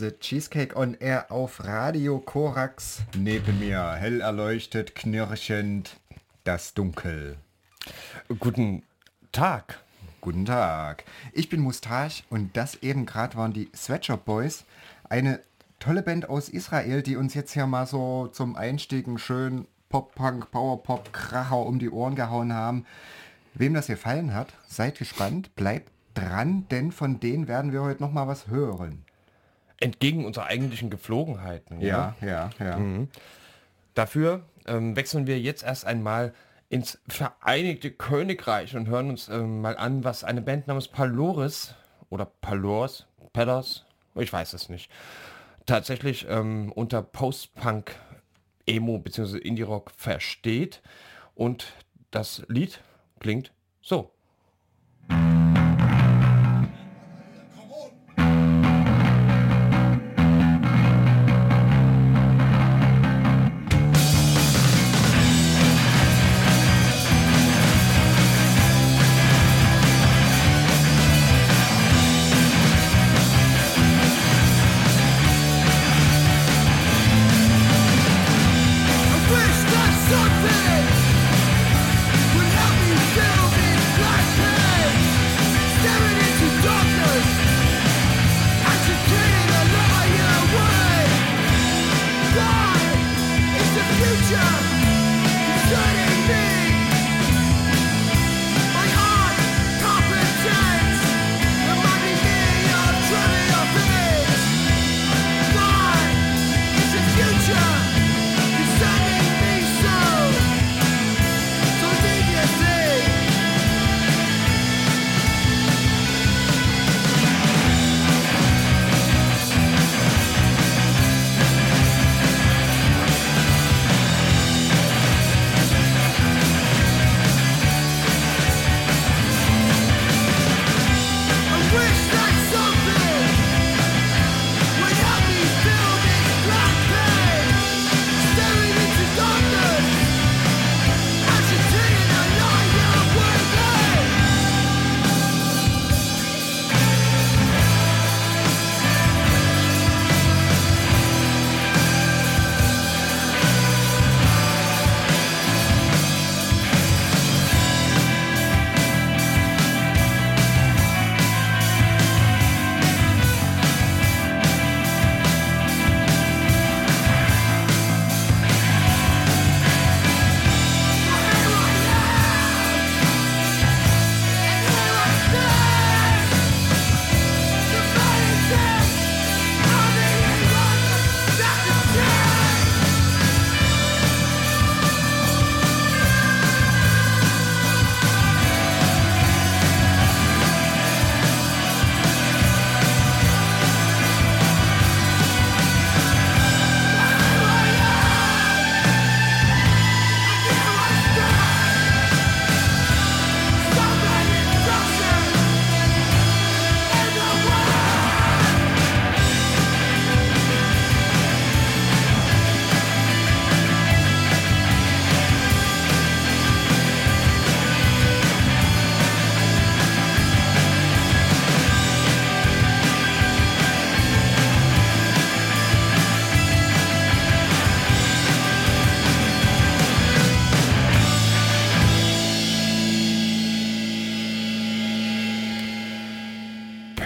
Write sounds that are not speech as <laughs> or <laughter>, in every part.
The Cheesecake on Air auf Radio Korax. Neben mir hell erleuchtet, knirschend, das Dunkel. Guten Tag. Guten Tag. Ich bin Mustache und das eben gerade waren die Sweatshop Boys. Eine tolle Band aus Israel, die uns jetzt hier mal so zum Einstiegen schön Pop-Punk, Power-Pop, Kracher um die Ohren gehauen haben. Wem das gefallen hat, seid gespannt, bleibt dran, denn von denen werden wir heute noch mal was hören. Entgegen unserer eigentlichen Geflogenheiten. Ja, ja, ja. Dafür ähm, wechseln wir jetzt erst einmal ins Vereinigte Königreich und hören uns ähm, mal an, was eine Band namens Paloris oder Palors, Pellers, ich weiß es nicht, tatsächlich ähm, unter Post-Punk, Emo bzw. Indie-Rock versteht. Und das Lied klingt so.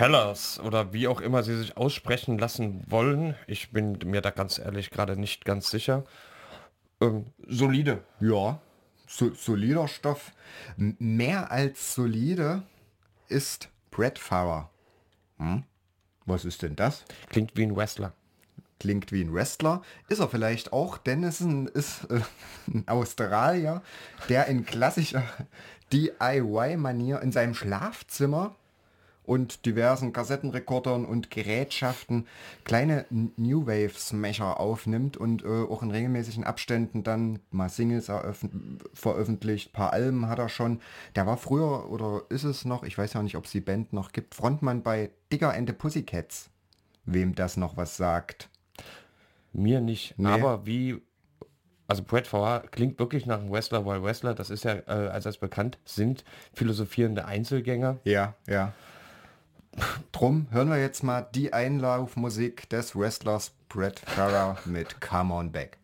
Pellers oder wie auch immer sie sich aussprechen lassen wollen. Ich bin mir da ganz ehrlich gerade nicht ganz sicher. Ähm, solide. Ja, so, solider Stoff. Mehr als solide ist Brett Farrer. Hm? Was ist denn das? Klingt wie ein Wrestler. Klingt wie ein Wrestler. Ist er vielleicht auch, denn es ist ein, ist, äh, ein Australier, der in klassischer <laughs> DIY-Manier in seinem Schlafzimmer und diversen Kassettenrekordern und Gerätschaften kleine New Wave Smasher aufnimmt und äh, auch in regelmäßigen Abständen dann mal Singles veröffentlicht. Ein paar Alben hat er schon. Der war früher oder ist es noch, ich weiß ja nicht, ob es die Band noch gibt, Frontmann bei Digger and the Pussycats. Wem das noch was sagt. Mir nicht. Nee. Aber wie, also Brett Favre klingt wirklich nach einem Wrestler, weil Wrestler, das ist ja äh, allseits bekannt, sind philosophierende Einzelgänger. Ja, ja. Drum hören wir jetzt mal die Einlaufmusik des Wrestlers Brett Farrer mit Come On Back.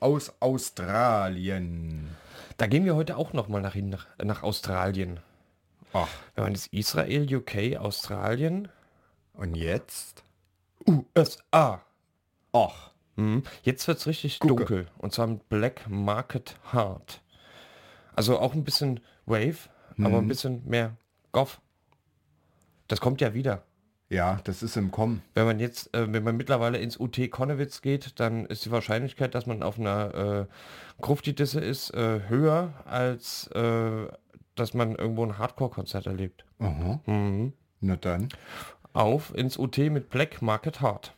Aus Australien. Da gehen wir heute auch noch mal nach, nach, nach Australien. Ach, Wenn man das Israel, UK, Australien, und jetzt? USA. Ach, Mhm. Jetzt wird es richtig Gucke. dunkel. Und zwar mit Black Market Heart. Also auch ein bisschen Wave, aber ein bisschen mehr Goth. Das kommt ja wieder. Ja, das ist im Kommen. Wenn man jetzt, äh, wenn man mittlerweile ins UT Konnewitz geht, dann ist die Wahrscheinlichkeit, dass man auf einer äh, Gruftidisse ist, äh, höher, als äh, dass man irgendwo ein Hardcore-Konzert erlebt. Aha. Mhm. Na dann. Auf ins UT mit Black Market Heart.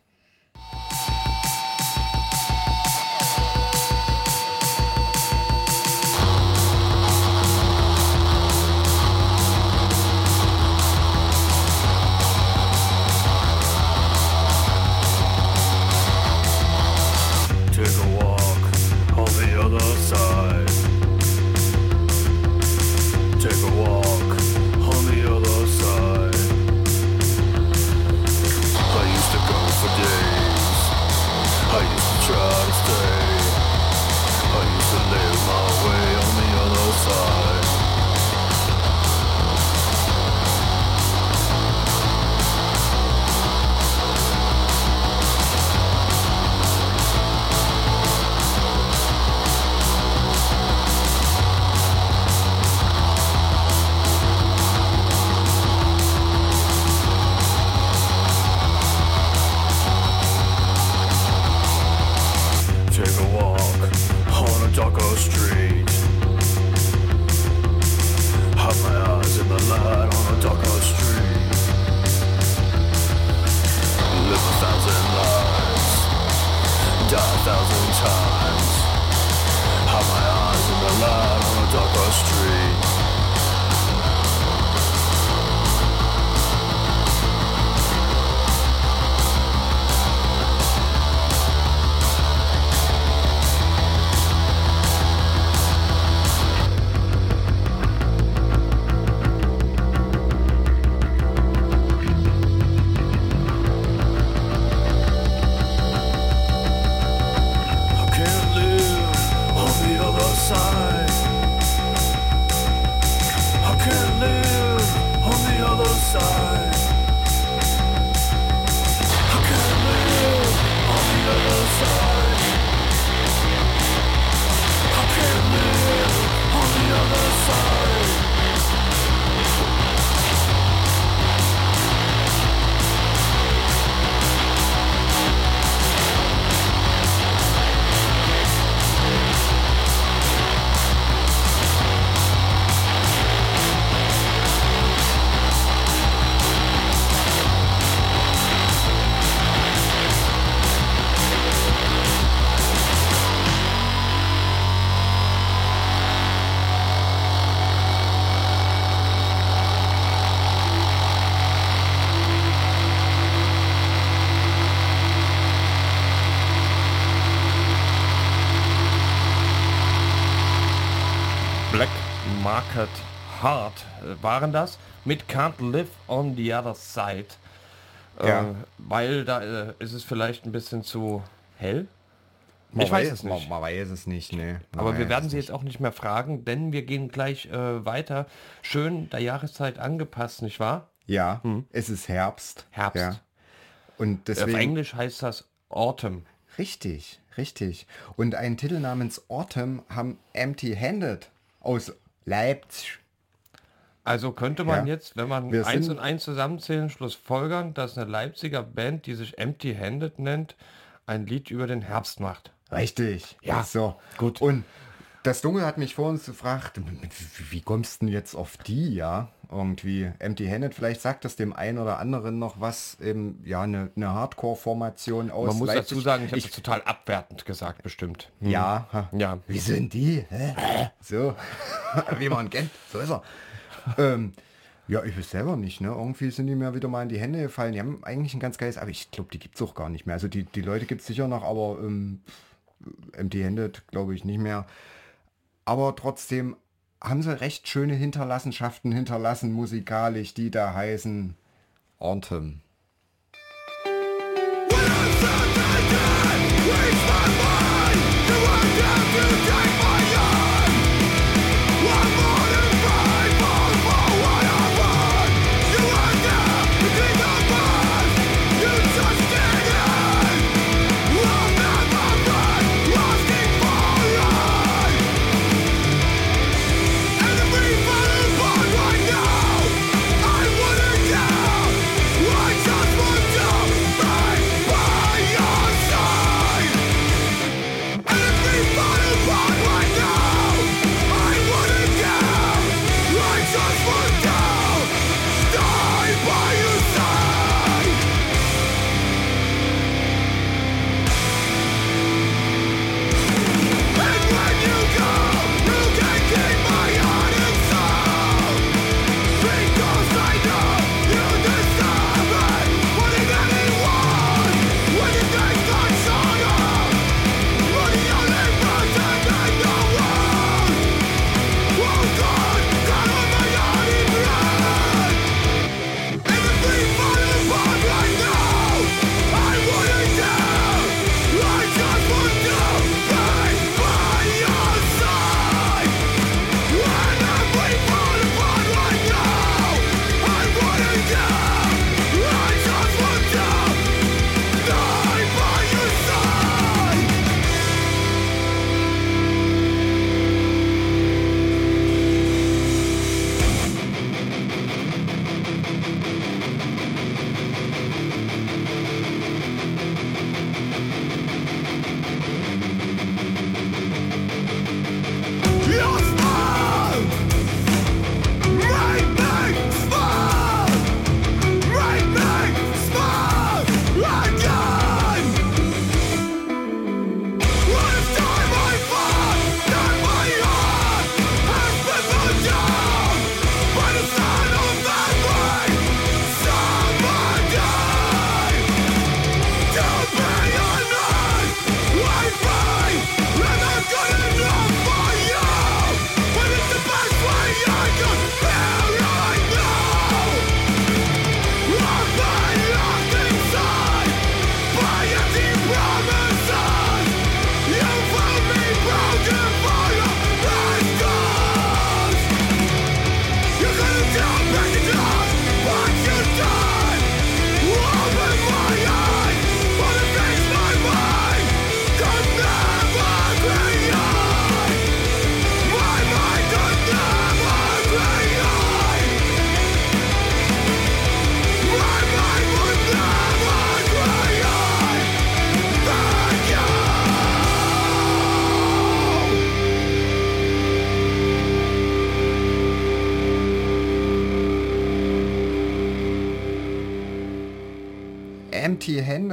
Waren das mit Can't Live on the Other Side. Äh, Ja. Weil da äh, ist es vielleicht ein bisschen zu hell. Man ich weiß es nicht. Man, man weiß es nicht, ne. Man Aber wir weiß werden sie jetzt auch nicht mehr fragen, denn wir gehen gleich äh, weiter. Schön der Jahreszeit angepasst, nicht wahr? Ja, es ist Herbst. Herbst. Ja. Und Auf deswegen... Englisch heißt das Autumn. Richtig, richtig. Und einen Titel namens Autumn haben Empty Handed aus Leipzig. Also könnte man Ja. jetzt, wenn man Wir eins und eins zusammenzählen, Schluss folgern, dass eine Leipziger Band, die sich Empty Handed nennt, ein Lied über den Herbst macht. Richtig. Ja, So. gut. Und das Dunkel hat mich vor uns gefragt, wie- kommst du denn jetzt auf die, ja? Irgendwie Empty Handed, vielleicht sagt das dem einen oder anderen noch was, eben, ja, eine, eine Hardcore-Formation aus Man muss Leipzig. dazu sagen, ich habe es total abwertend gesagt, bestimmt. Hm. Ja. Ja. Wie sind die? Hä? So, <laughs> wie man kennt, so ist er. Ähm, ja, ich weiß selber nicht, ne? Irgendwie sind die mir wieder mal in die Hände gefallen. Die haben eigentlich ein ganz geiles, aber ich glaube, die gibt es auch gar nicht mehr. Also die, die Leute gibt es sicher noch, aber ähm, empty-handed glaube ich nicht mehr. Aber trotzdem haben sie recht schöne Hinterlassenschaften hinterlassen, musikalisch, die da heißen Autumn. I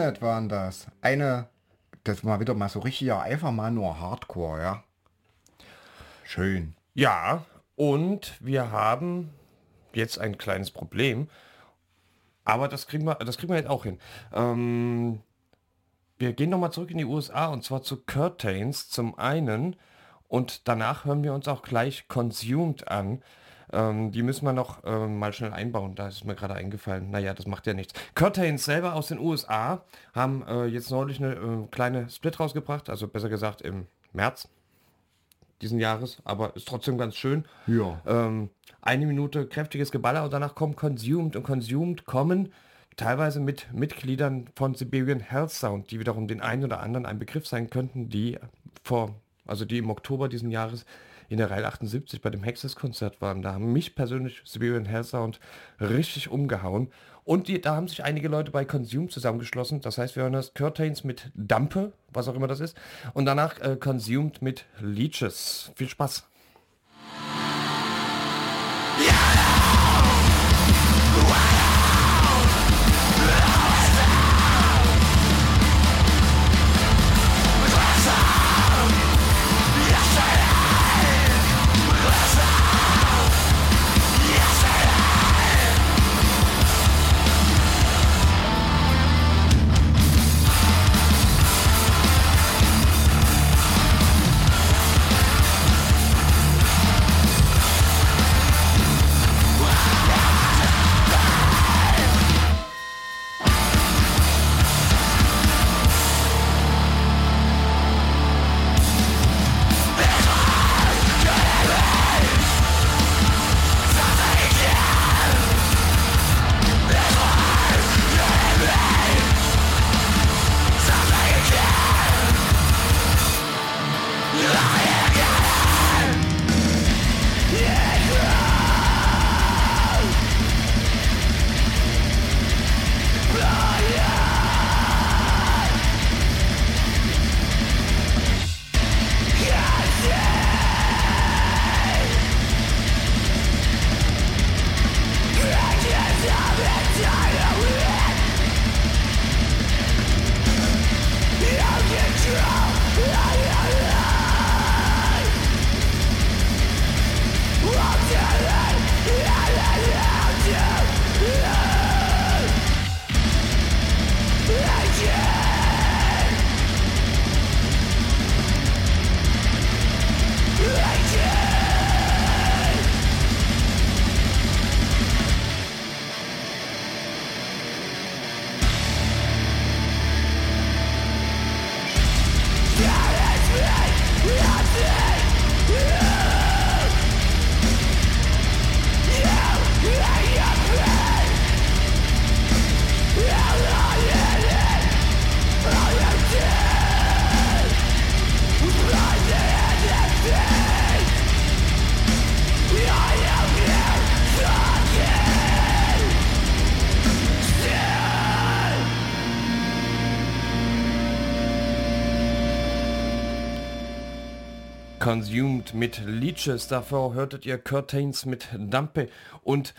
Empty-Handed waren das. Eine, das war wieder mal so richtiger, einfach mal nur Hardcore, ja. Schön. Ja, und wir haben jetzt ein kleines Problem. Aber das kriegen wir, das kriegen wir jetzt auch hin. Ähm, wir gehen nochmal zurück in die USA und zwar zu Curtains zum einen und danach hören wir uns auch gleich Consumed an. Ähm, die müssen wir noch ähm, mal schnell einbauen, da ist mir gerade eingefallen. Naja, das macht ja nichts. Curtains selber aus den USA haben äh, jetzt neulich eine äh, kleine Split rausgebracht, also besser gesagt im März diesen Jahres, aber ist trotzdem ganz schön. Ja. Ähm, eine Minute kräftiges Geballer und danach kommt Consumed und Consumed kommen teilweise mit Mitgliedern von Siberian Health Sound, die wiederum den einen oder anderen ein Begriff sein könnten, die vor, also die im Oktober diesen Jahres in der Reihe 78 bei dem Hexes-Konzert waren. Da haben mich persönlich Siberian Hell Sound richtig umgehauen. Und die, da haben sich einige Leute bei Consume zusammengeschlossen. Das heißt, wir hören das Curtains mit Dampe, was auch immer das ist. Und danach äh, Consumed mit Leeches. Viel Spaß. Consumed mit Leeches. Davor hörtet ihr Curtains mit Dampe. Und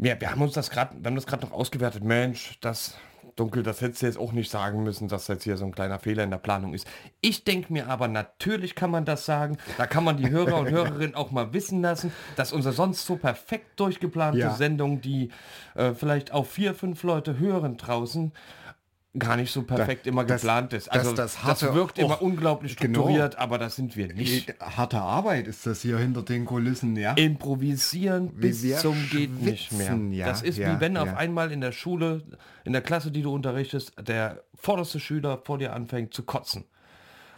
ja, wir haben uns das gerade, wir haben das gerade noch ausgewertet. Mensch, das dunkel, das hättest du jetzt auch nicht sagen müssen, dass jetzt hier so ein kleiner Fehler in der Planung ist. Ich denke mir aber, natürlich kann man das sagen. Da kann man die Hörer und Hörerinnen auch mal wissen lassen, dass unsere sonst so perfekt durchgeplante Ja. Sendung, die äh, vielleicht auch vier, fünf Leute hören draußen, gar nicht so perfekt Da- immer das- geplant ist. das- Also das das, hatte wirkt auch- immer unglaublich genau. strukturiert, aber das sind wir nicht. Harte Arbeit ist das hier hinter den Kulissen, ja. Improvisieren bis zum geht nicht mehr. ja, das ist ja, wie wenn ja. auf einmal in der Schule, in der Klasse, die du unterrichtest, der vorderste Schüler vor dir anfängt zu kotzen.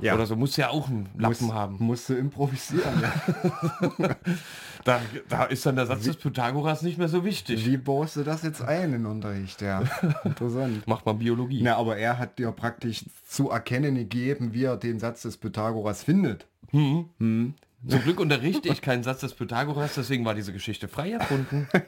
Ja. Oder so muss ja auch einen Lappen Muss, haben. Musst du improvisieren, ja. <laughs> Da, da ist dann der Satz des Pythagoras nicht mehr so wichtig. Wie baust du das jetzt ein in Unterricht, ja. <laughs> Interessant. Macht man Biologie. Na, aber er hat dir praktisch zu erkennen gegeben, wie er den Satz des Pythagoras findet. Zum Glück unterrichte ich keinen Satz des Pythagoras, deswegen war diese Geschichte frei erfunden. <laughs>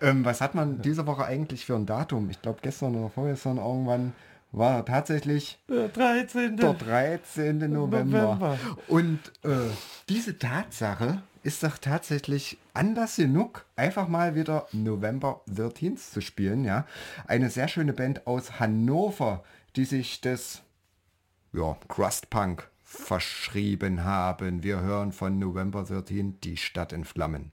Ähm, was hat man diese Woche eigentlich für ein Datum? Ich glaube gestern oder vorgestern irgendwann war tatsächlich Der 13. der 13. November. November. Und äh, diese Tatsache ist doch tatsächlich Anlass genug, einfach mal wieder November 13 zu spielen. Ja, Eine sehr schöne Band aus Hannover, die sich des ja, Crustpunk verschrieben haben. Wir hören von November 13 die Stadt in Flammen.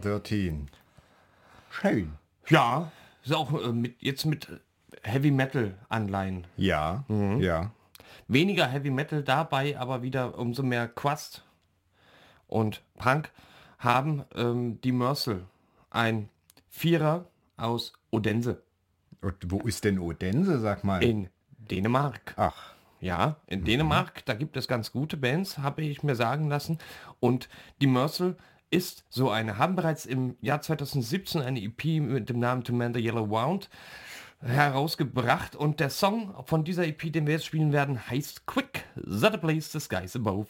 13. Schön. Ja, ist auch äh, mit, jetzt mit Heavy Metal Anleihen. Ja, ja. Weniger Heavy Metal dabei, aber wieder umso mehr Quast und Punk haben ähm, die Mercel, ein Vierer aus Odense Und wo ist denn Odense, sag mal? in Dänemark. Ach, Ja, in Dänemark, da gibt es ganz gute Bands, habe ich mir sagen lassen. Und die Mercel ist so eine, haben bereits im Jahr 2017 eine EP mit dem Namen To Man the Yellow Wound herausgebracht. Und der Song von dieser EP, den wir jetzt spielen werden, heißt Quick, That Place the Skies Above.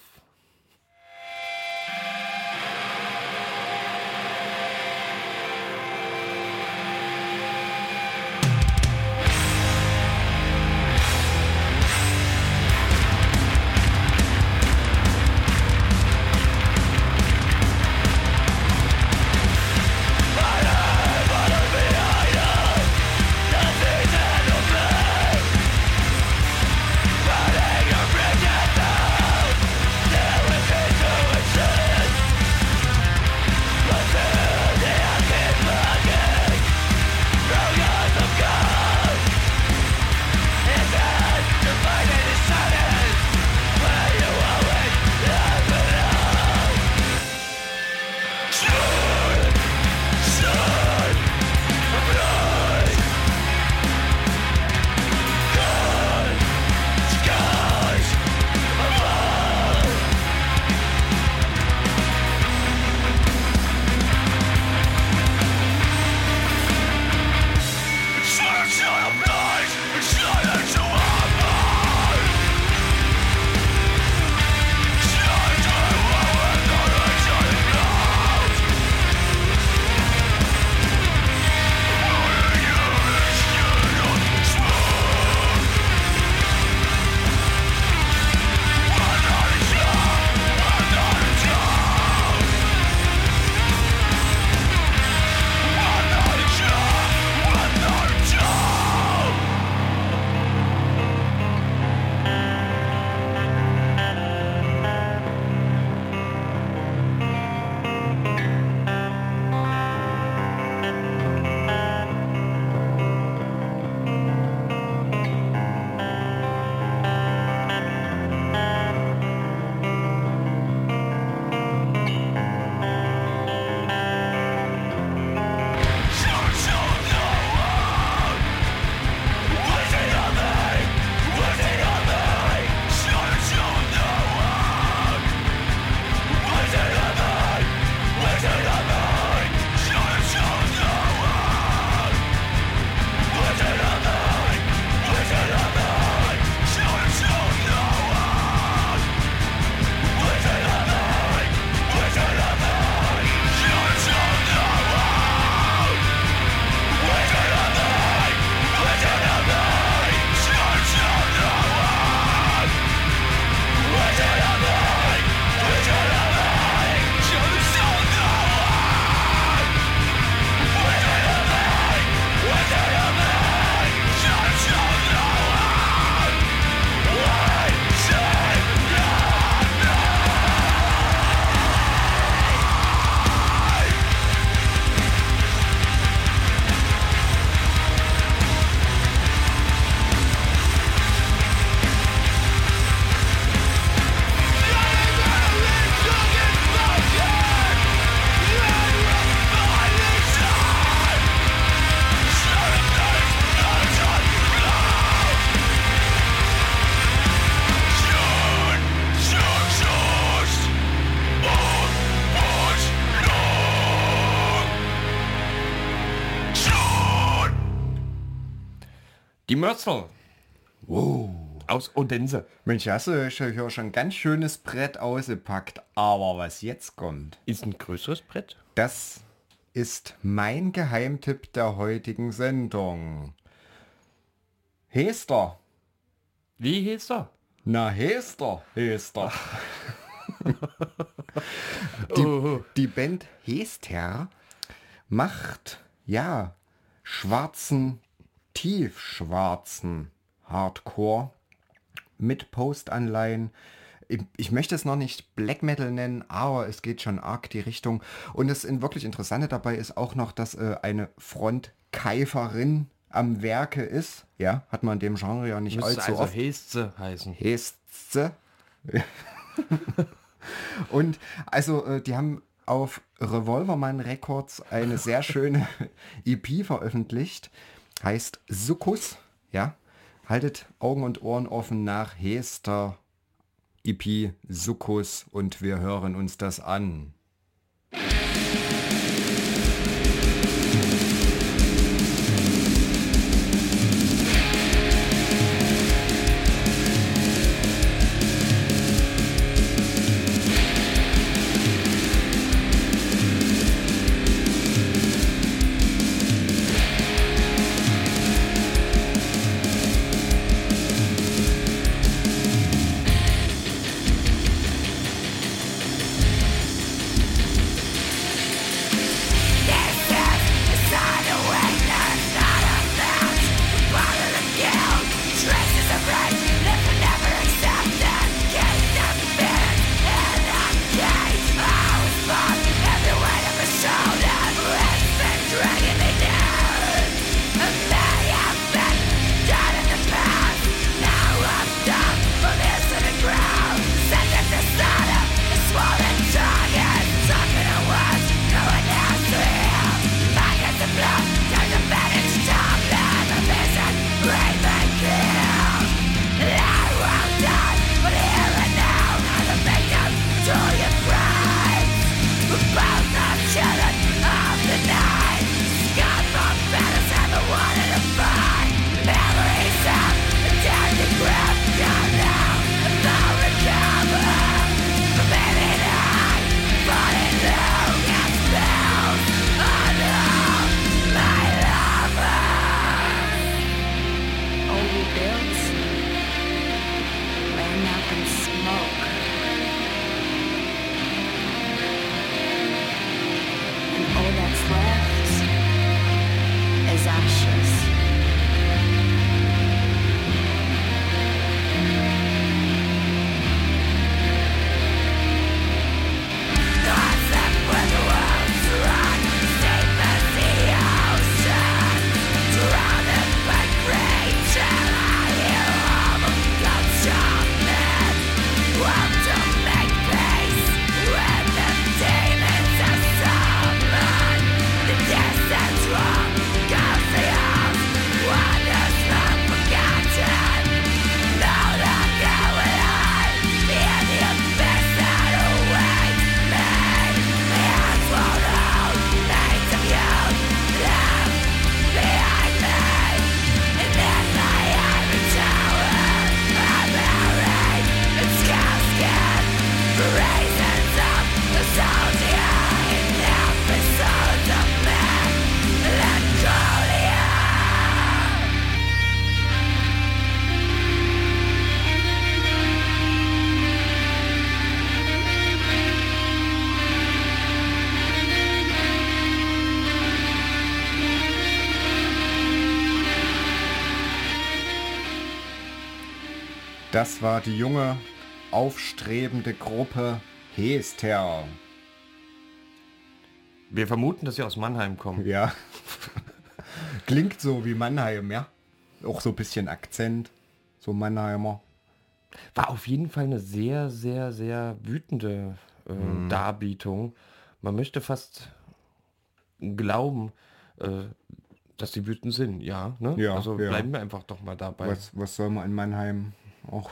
Mörsel. Wow. Aus Odense. Mensch, hast du hier schon ein ganz schönes Brett ausgepackt. Aber was jetzt kommt, Ist ein größeres Brett? das ist mein Geheimtipp der heutigen Sendung. Hester. Wie hieß er? Na, Hester, Hester. <laughs> die, die Band Hester macht, ja, schwarzen, tiefschwarzen Hardcore mit Postanleihen. Ich, möchte es noch nicht Black Metal nennen, aber es geht schon arg die Richtung. Und das wirklich Interessante dabei ist auch noch, dass äh, eine Frontkeiferin am Werke ist. Ja, hat man in dem Genre ja nicht Müsste allzu also oft. Heste heißen. Heste. <laughs> Und also äh, die haben auf Revolverman Records eine sehr schöne <laughs> EP veröffentlicht. Heißt Sukkus. Ja. Haltet Augen und Ohren offen nach Hester EP Sukkus und wir hören uns das an. Das war die junge, aufstrebende Gruppe Hester. Wir vermuten, dass sie aus Mannheim kommen. Ja. <laughs> Klingt so wie Mannheim, ja. Auch so ein bisschen Akzent. So Mannheimer. War auf jeden Fall eine sehr, sehr, sehr wütende äh, Mhm. Darbietung. Man möchte fast glauben, äh, dass die wütend sind. Ja, ne? Ja, also ja. bleiben wir einfach doch mal dabei. Was, was soll man in Mannheim auch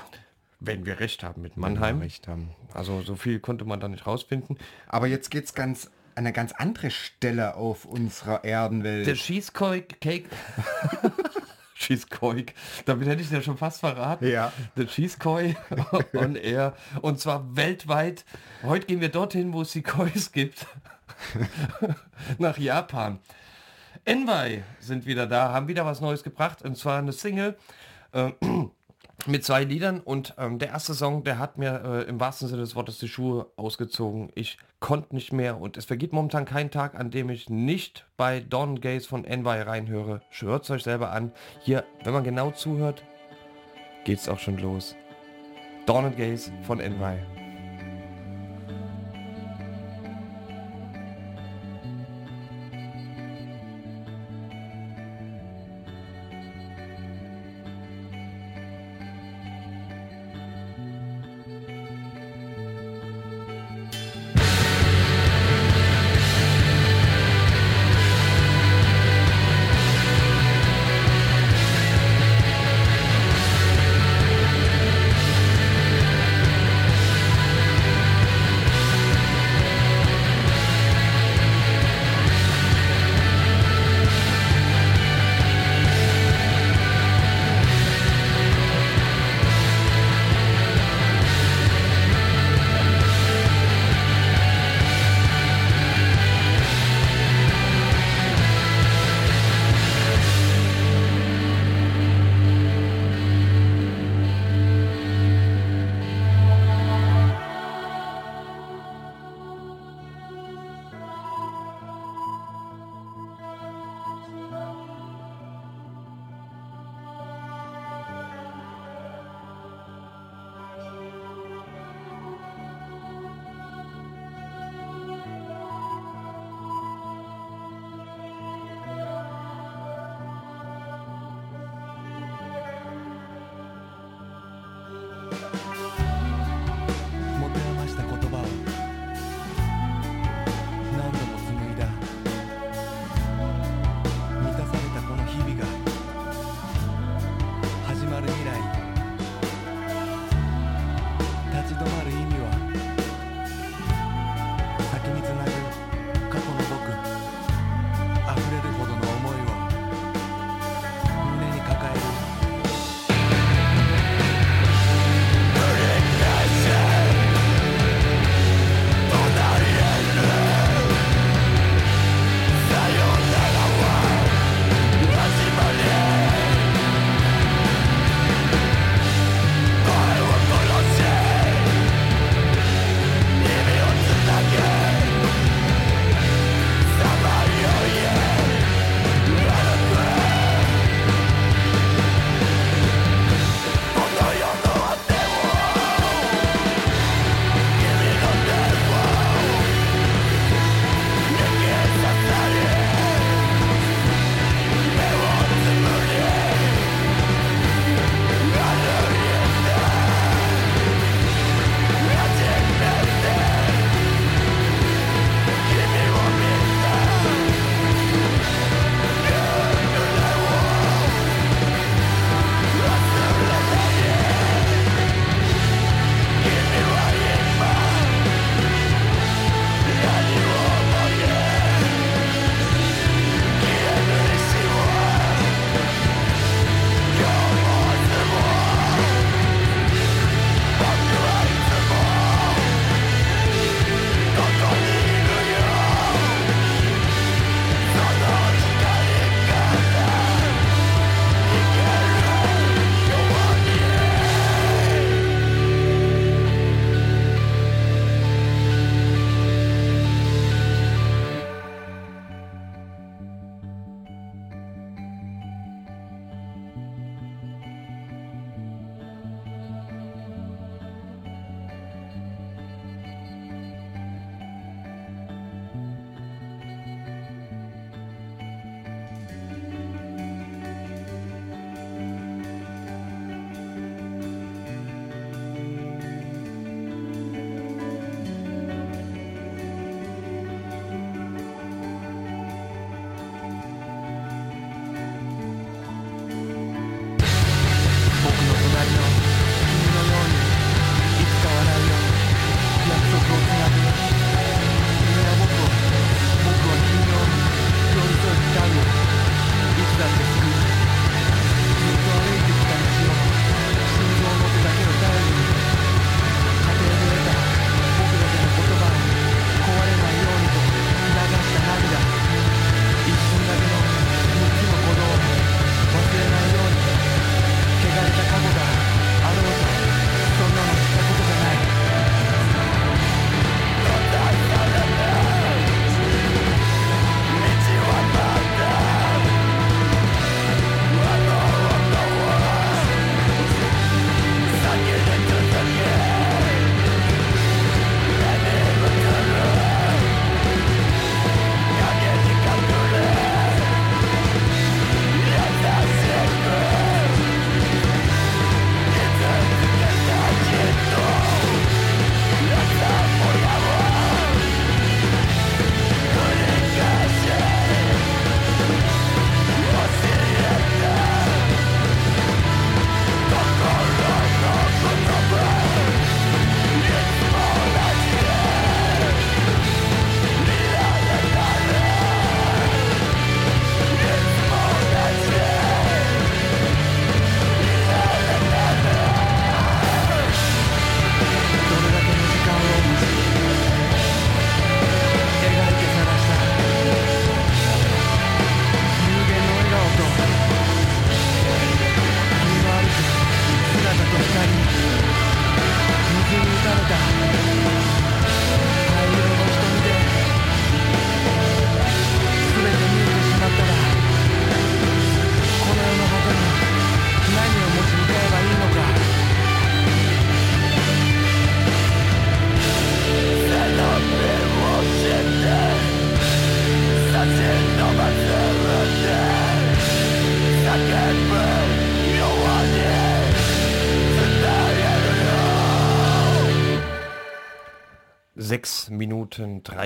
Wenn wir recht haben mit Mannheim. recht haben? Also so viel konnte man da nicht rausfinden. Aber jetzt geht's ganz an eine ganz andere Stelle auf unserer Erdenwelt. Der Cheesecake <laughs> Cake Cheesecoik. Damit hätte ich es ja schon fast verraten. Ja. The Cheesekoi <laughs> on Air. Und zwar weltweit. Heute gehen wir dorthin, wo es die Kois gibt. <laughs> Nach Japan. Envy sind wieder da, haben wieder was Neues gebracht. Und zwar eine Single. Äh, mit zwei Liedern und ähm, der erste Song, der hat mir äh, im wahrsten Sinne des Wortes die Schuhe ausgezogen. Ich konnte nicht mehr und es vergeht momentan kein Tag, an dem ich nicht bei Don Gaze von Envy reinhöre. Hört es euch selber an. Hier, wenn man genau zuhört, geht's auch schon los. Dawn and Gaze von Envy.「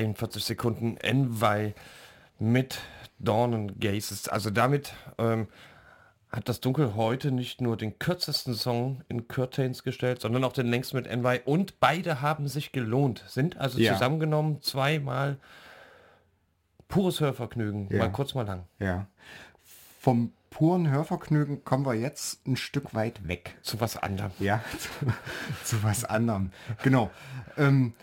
43 Sekunden NY mit Dawn Gases. Also damit ähm, hat das Dunkel heute nicht nur den kürzesten Song in Curtains gestellt, sondern auch den längsten mit NY. Und beide haben sich gelohnt, sind also ja. zusammengenommen zweimal pures Hörvergnügen, ja. mal kurz, mal lang. Ja. Vom puren Hörvergnügen kommen wir jetzt ein Stück weit weg. Zu was anderem. Ja, <laughs> zu, zu was anderem. genau. Ähm,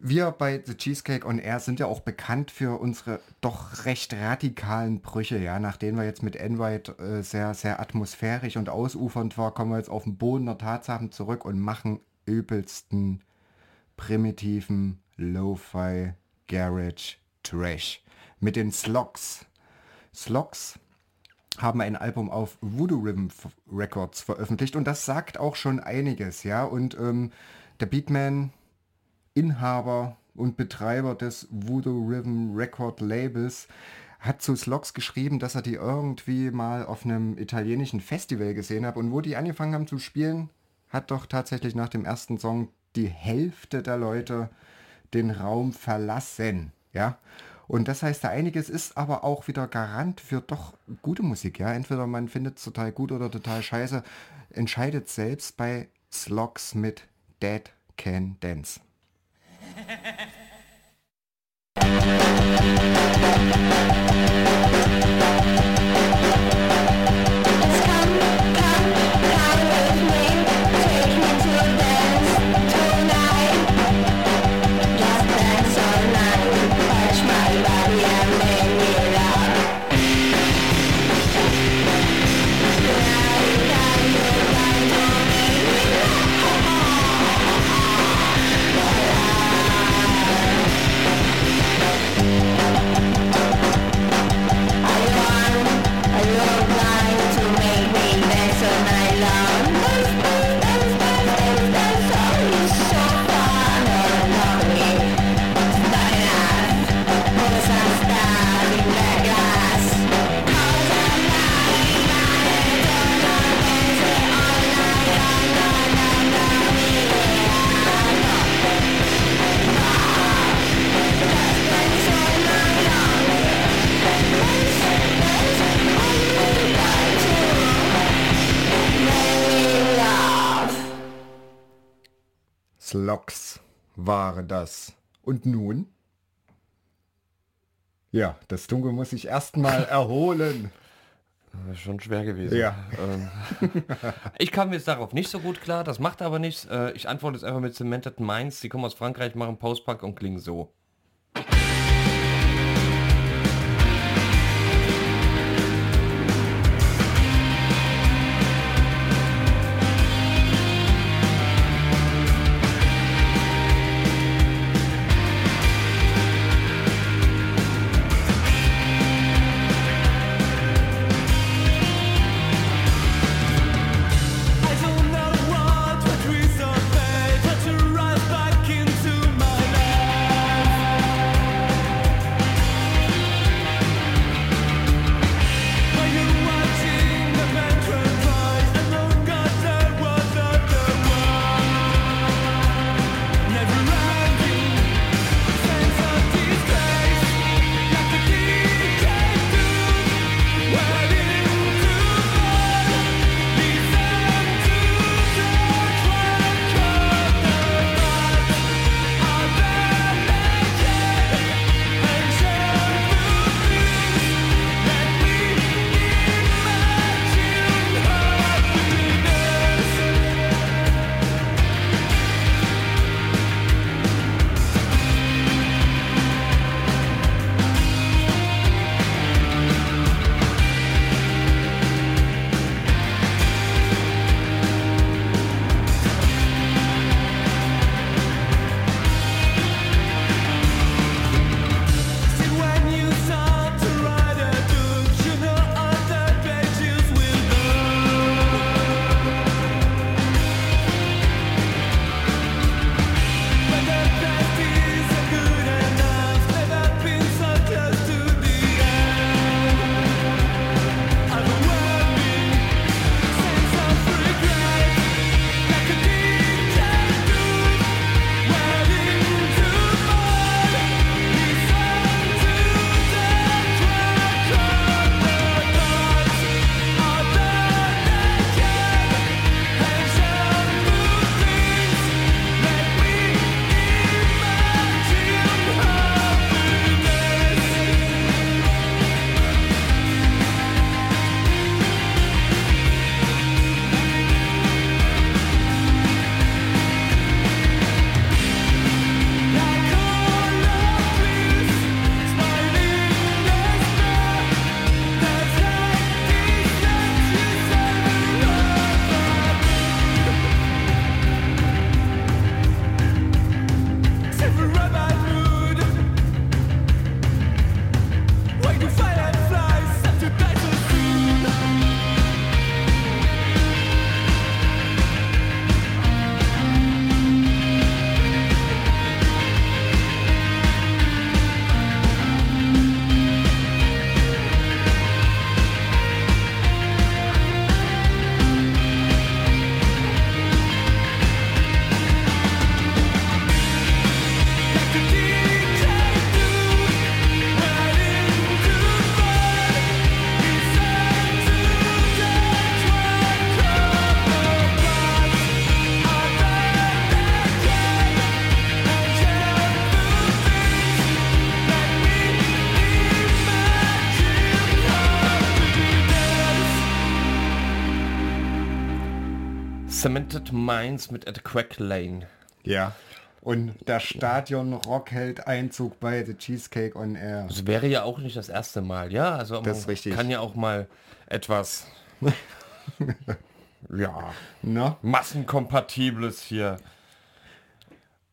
wir bei The Cheesecake on Air sind ja auch bekannt für unsere doch recht radikalen Brüche, ja. Nachdem wir jetzt mit N-White äh, sehr, sehr atmosphärisch und ausufernd war, kommen wir jetzt auf den Boden der Tatsachen zurück und machen übelsten, primitiven Lo-Fi Garage Trash. Mit den Slogs. Slogs haben ein Album auf Voodoo Rhythm Records veröffentlicht und das sagt auch schon einiges, ja. Und ähm, der Beatman, Inhaber und Betreiber des Voodoo Rhythm Record Labels, hat zu Slogs geschrieben, dass er die irgendwie mal auf einem italienischen Festival gesehen hat und wo die angefangen haben zu spielen, hat doch tatsächlich nach dem ersten Song die Hälfte der Leute den Raum verlassen, ja. Und das heißt, da einiges ist aber auch wieder Garant für doch gute Musik, ja. Entweder man findet es total gut oder total scheiße. Entscheidet selbst bei Slogs mit Dead Can Dance. Slogs war das. Und nun? Ja, das Dunkel muss sich erstmal <laughs> erholen. Schon schwer gewesen. Ja. Ähm, <laughs> ich kam jetzt darauf nicht so gut klar, das macht aber nichts. Äh, Ich antworte jetzt einfach mit Cemented Minds. Die kommen aus Frankreich, machen Postpunk und klingen so. Cemented Minds mit At Crack Lane. Ja. Und der Stadion Rock hält Einzug bei The Cheesecake on Air. Das wäre ja auch nicht das erste Mal, ja? Also Das ist richtig. kann ja auch mal etwas <laughs> ja, Ne? massenkompatibles hier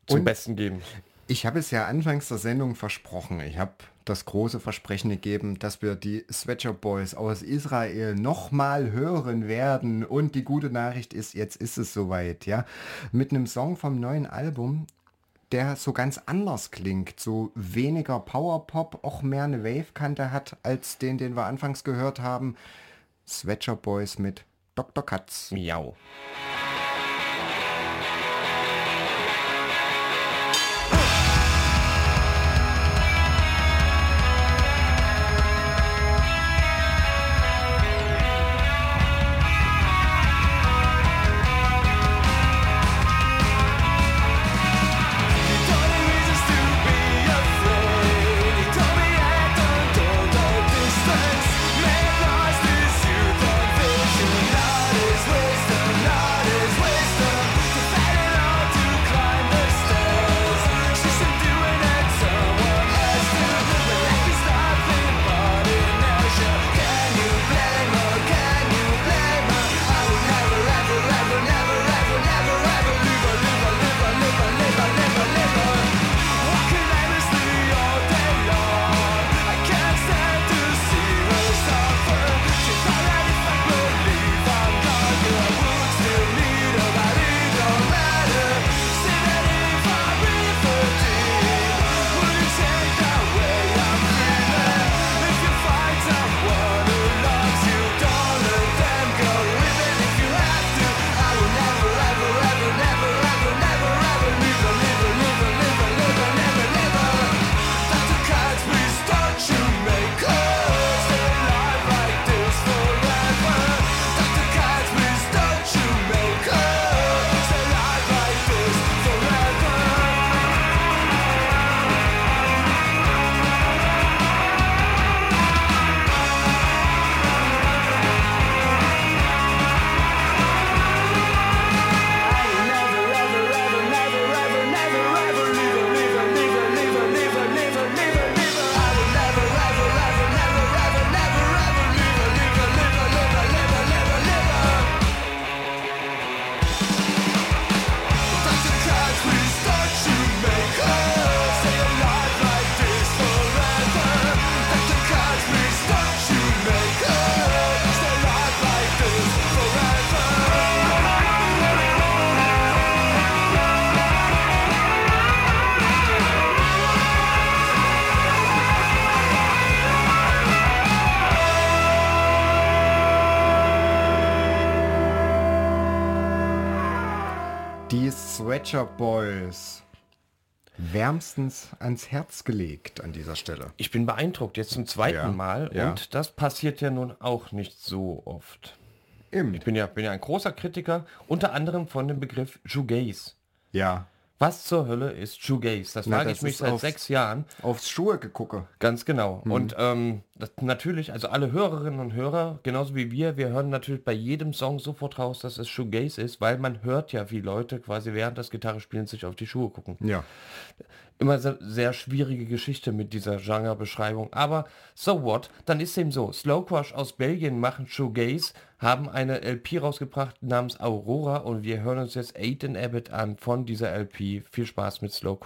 zum Und- Besten geben. Ich habe es ja anfangs der Sendung versprochen. Ich habe das große Versprechen gegeben, dass wir die Sweatshirt Boys aus Israel nochmal hören werden. Und die gute Nachricht ist, jetzt ist es soweit, ja. Mit einem Song vom neuen Album, der so ganz anders klingt, so weniger Powerpop, auch mehr eine Wave-Kante hat, als den, den wir anfangs gehört haben. Sweatshirt Boys mit Dr. Katz. Miau. Sweatshirt Boys. Wärmstens ans Herz gelegt an dieser Stelle. Ich bin beeindruckt, jetzt zum zweiten Ja, Mal. ja. Und das passiert ja nun auch nicht so oft. Eben. Ich bin ja, bin ja ein großer Kritiker, unter anderem von dem Begriff Shoegaze. Ja. Was zur Hölle ist Shoegaze? Das Na, frage das ich mich seit auf- sechs Jahren. Aufs Schuhe gegucke. Ganz genau. Und ähm, natürlich, also alle Hörerinnen und Hörer, genauso wie wir, wir hören natürlich bei jedem Song sofort raus, dass es Shoegaze ist, weil man hört ja, wie Leute quasi während des Gitarrespielens sich auf die Schuhe gucken. Ja. Immer se- sehr schwierige Geschichte mit dieser Genrebeschreibung. Aber so what? Dann ist dem so. Slow Crush aus Belgien machen Shoegaze, haben eine LP rausgebracht namens Aurora und wir hören uns jetzt Aiden Abbott an von dieser LP. Viel Spaß mit Slow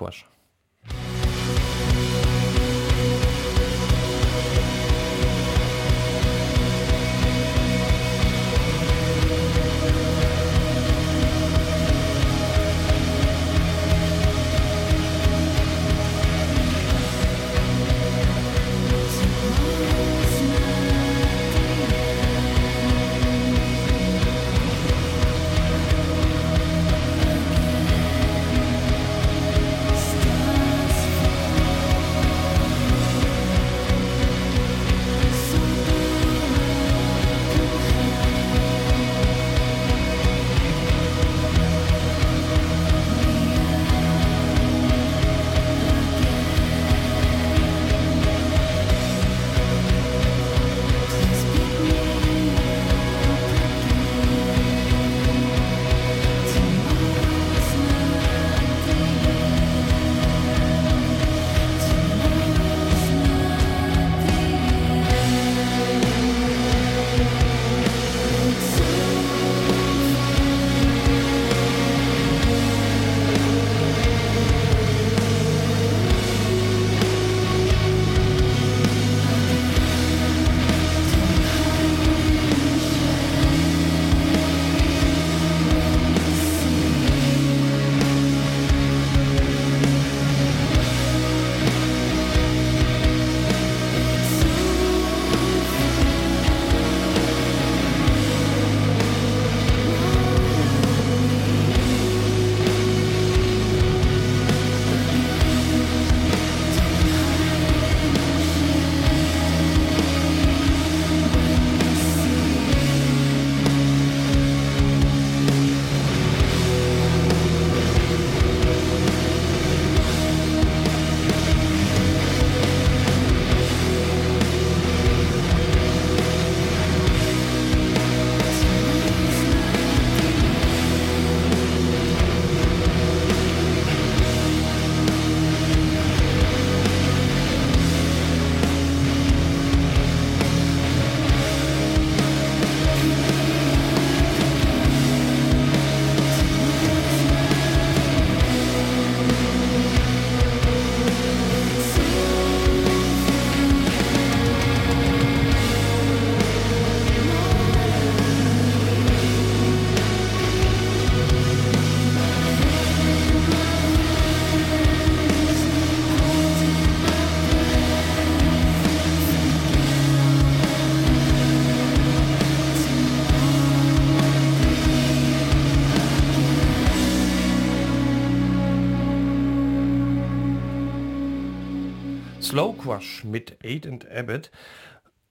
Crush mit Aid and Abbott.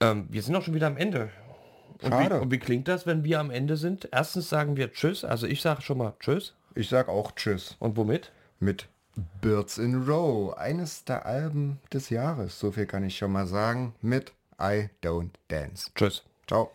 Ähm, wir sind auch schon wieder am Ende. Und wie, und wie klingt das, wenn wir am Ende sind? Erstens sagen wir Tschüss, also ich sage schon mal Tschüss. Ich sag auch Tschüss. Und womit? Mit Birds in Row, eines der Alben des Jahres. So viel kann ich schon mal sagen. Mit I Don't Dance. Tschüss. Ciao.